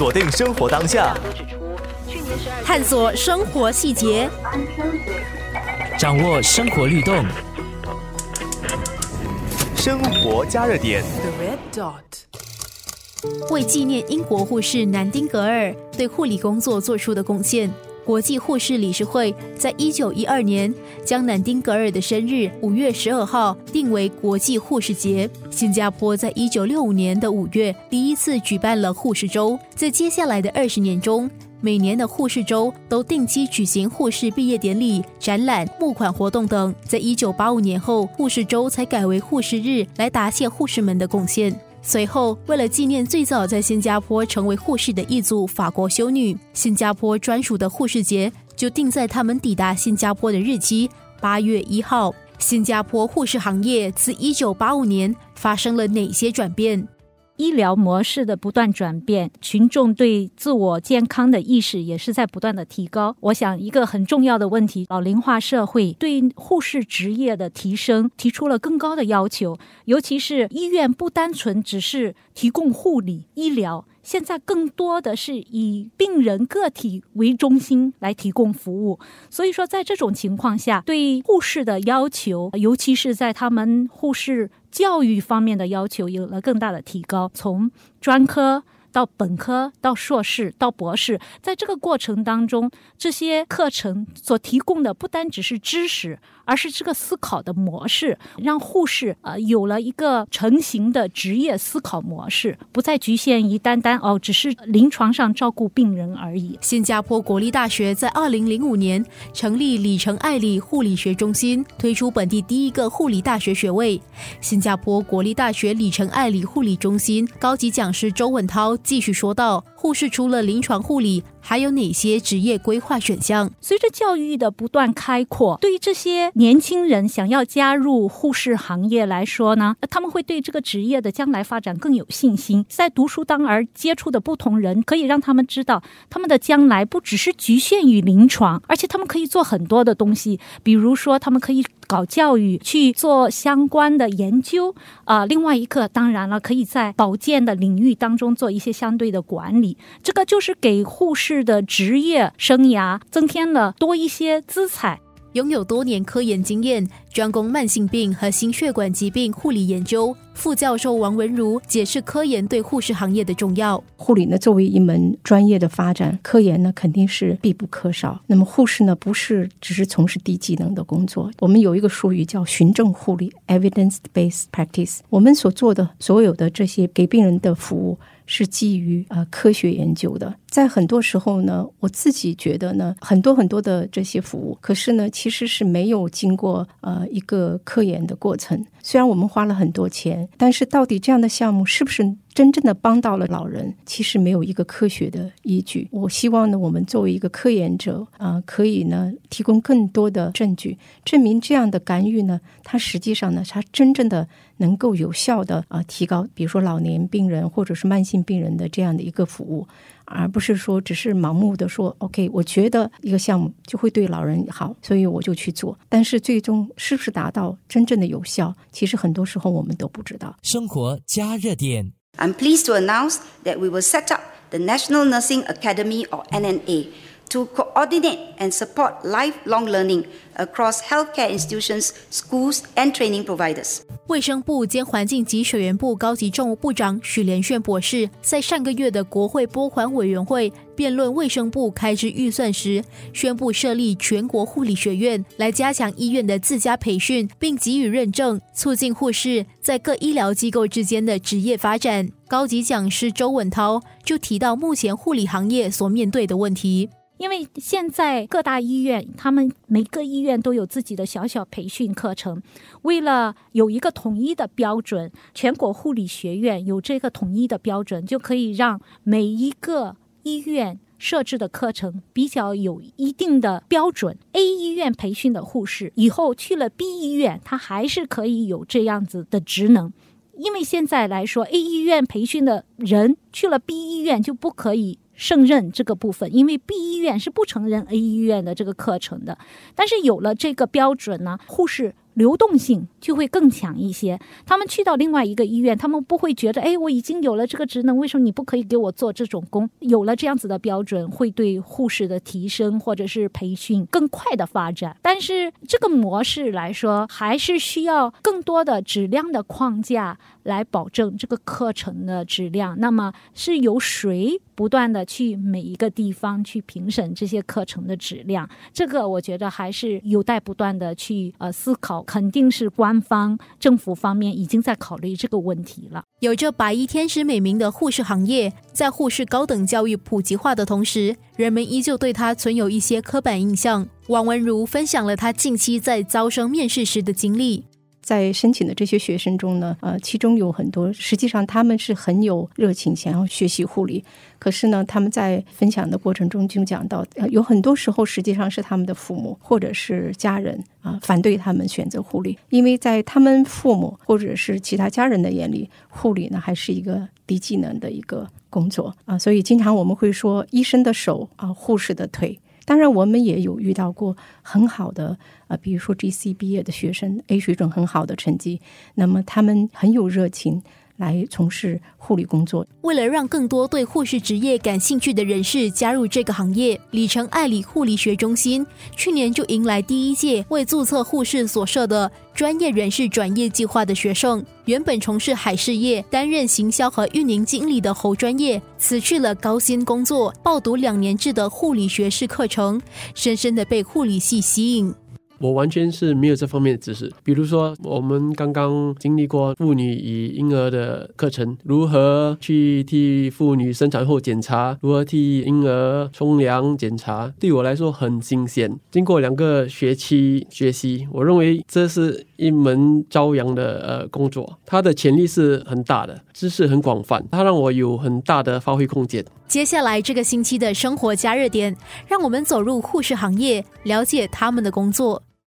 锁定生活当下，探索生活细节，掌握生活律动。生活加热点。为纪念英国护士南丁格尔对护理工作做出的贡献，国际护士理事会在一九一二年将南丁格尔的生日五月十二号定为国际护士节。新加坡在一九六五年的五月第一次举办了护士周，在接下来的二十年中。每年的护士周都定期举行护士毕业典礼、展览、募款活动等。在一九八五年后，护士周才改为护士日，来答谢护士们的贡献。随后，为了纪念最早在新加坡成为护士的一组法国修女，新加坡专属的护士节就定在他们抵达新加坡的日期——八月一号。新加坡护士行业自一九八五年发生了哪些转变？医疗模式的不断转变，群众对自我健康的意识也是在不断的提高。我想，一个很重要的问题，老龄化社会对护士职业的提升提出了更高的要求，尤其是医院不单纯只是提供护理医疗。现在更多的是以病人个体为中心来提供服务，所以说在这种情况下，对护士的要求，尤其是在他们护士教育方面的要求，有了更大的提高。从专科到本科到硕士到博士，在这个过程当中，这些课程所提供的不单只是知识。而是这个思考的模式，让护士呃有了一个成型的职业思考模式，不再局限于单单哦只是临床上照顾病人而已。新加坡国立大学在二零零五年成立里程爱理护理学中心，推出本地第一个护理大学学位。新加坡国立大学里程爱理护理中心高级讲师周文涛继续说道：“护士除了临床护理。”还有哪些职业规划选项？随着教育的不断开阔，对于这些年轻人想要加入护士行业来说呢，他们会对这个职业的将来发展更有信心。在读书当儿接触的不同人，可以让他们知道，他们的将来不只是局限于临床，而且他们可以做很多的东西。比如说，他们可以搞教育，去做相关的研究。啊，另外一个当然了，可以在保健的领域当中做一些相对的管理。这个就是给护士。的职业生涯增添了多一些姿彩。拥有多年科研经验、专攻慢性病和心血管疾病护理研究，副教授王文如解释科研对护士行业的重要。护理呢，作为一门专业的发展，科研呢肯定是必不可少。那么护士呢，不是只是从事低技能的工作。我们有一个术语叫循证护理 （evidence-based practice）。我们所做的所有的这些给病人的服务。是基于呃科学研究的，在很多时候呢，我自己觉得呢，很多很多的这些服务，可是呢，其实是没有经过呃一个科研的过程。虽然我们花了很多钱，但是到底这样的项目是不是真正的帮到了老人，其实没有一个科学的依据。我希望呢，我们作为一个科研者啊，可以呢提供更多的证据，证明这样的干预呢，它实际上呢，它真正的。能够有效的啊提高，比如说老年病人或者是慢性病人的这样的一个服务，而不是说只是盲目的说 OK，我觉得一个项目就会对老人好，所以我就去做。但是最终是不是达到真正的有效，其实很多时候我们都不知道。生活加热点。I'm pleased to announce that we will set up the National Nursing Academy or NNA. To coordinate and support lifelong learning across healthcare institutions, schools, and training providers. 卫生部兼环境及水源部高级政务部长许连炫博士在上个月的国会拨款委员会辩论卫生部开支预算时，宣布设立全国护理学院，来加强医院的自家培训，并给予认证，促进护士在各医疗机构之间的职业发展。高级讲师周文涛就提到目前护理行业所面对的问题。因为现在各大医院，他们每个医院都有自己的小小培训课程。为了有一个统一的标准，全国护理学院有这个统一的标准，就可以让每一个医院设置的课程比较有一定的标准。A 医院培训的护士以后去了 B 医院，他还是可以有这样子的职能。因为现在来说，A 医院培训的人去了 B 医院就不可以。胜任这个部分，因为 B 医院是不承认 A 医院的这个课程的。但是有了这个标准呢，护士流动性就会更强一些。他们去到另外一个医院，他们不会觉得，哎，我已经有了这个职能，为什么你不可以给我做这种工？有了这样子的标准，会对护士的提升或者是培训更快的发展。但是这个模式来说，还是需要更多的质量的框架。来保证这个课程的质量，那么是由谁不断的去每一个地方去评审这些课程的质量？这个我觉得还是有待不断的去呃思考，肯定是官方政府方面已经在考虑这个问题了。有着“白衣天使”美名的护士行业，在护士高等教育普及化的同时，人们依旧对它存有一些刻板印象。王文如分享了他近期在招生面试时的经历。在申请的这些学生中呢，呃，其中有很多实际上他们是很有热情，想要学习护理。可是呢，他们在分享的过程中就讲到，呃有很多时候实际上是他们的父母或者是家人啊反对他们选择护理，因为在他们父母或者是其他家人的眼里，护理呢还是一个低技能的一个工作啊。所以经常我们会说，医生的手啊，护士的腿。当然，我们也有遇到过很好的啊，比如说 GC 毕业的学生，A 水准很好的成绩，那么他们很有热情。来从事护理工作。为了让更多对护士职业感兴趣的人士加入这个行业，里程爱里护理学中心去年就迎来第一届为注册护士所设的专业人士转业计划的学生。原本从事海事业、担任行销和运营经理的侯专业，辞去了高薪工作，报读两年制的护理学士课程，深深的被护理系吸引。我完全是没有这方面的知识。比如说，我们刚刚经历过妇女与婴儿的课程，如何去替妇女生产后检查，如何替婴儿冲凉检查，对我来说很新鲜。经过两个学期学习，我认为这是一门朝阳的呃工作，它的潜力是很大的，知识很广泛，它让我有很大的发挥空间。接下来这个星期的生活加热点，让我们走入护士行业，了解他们的工作。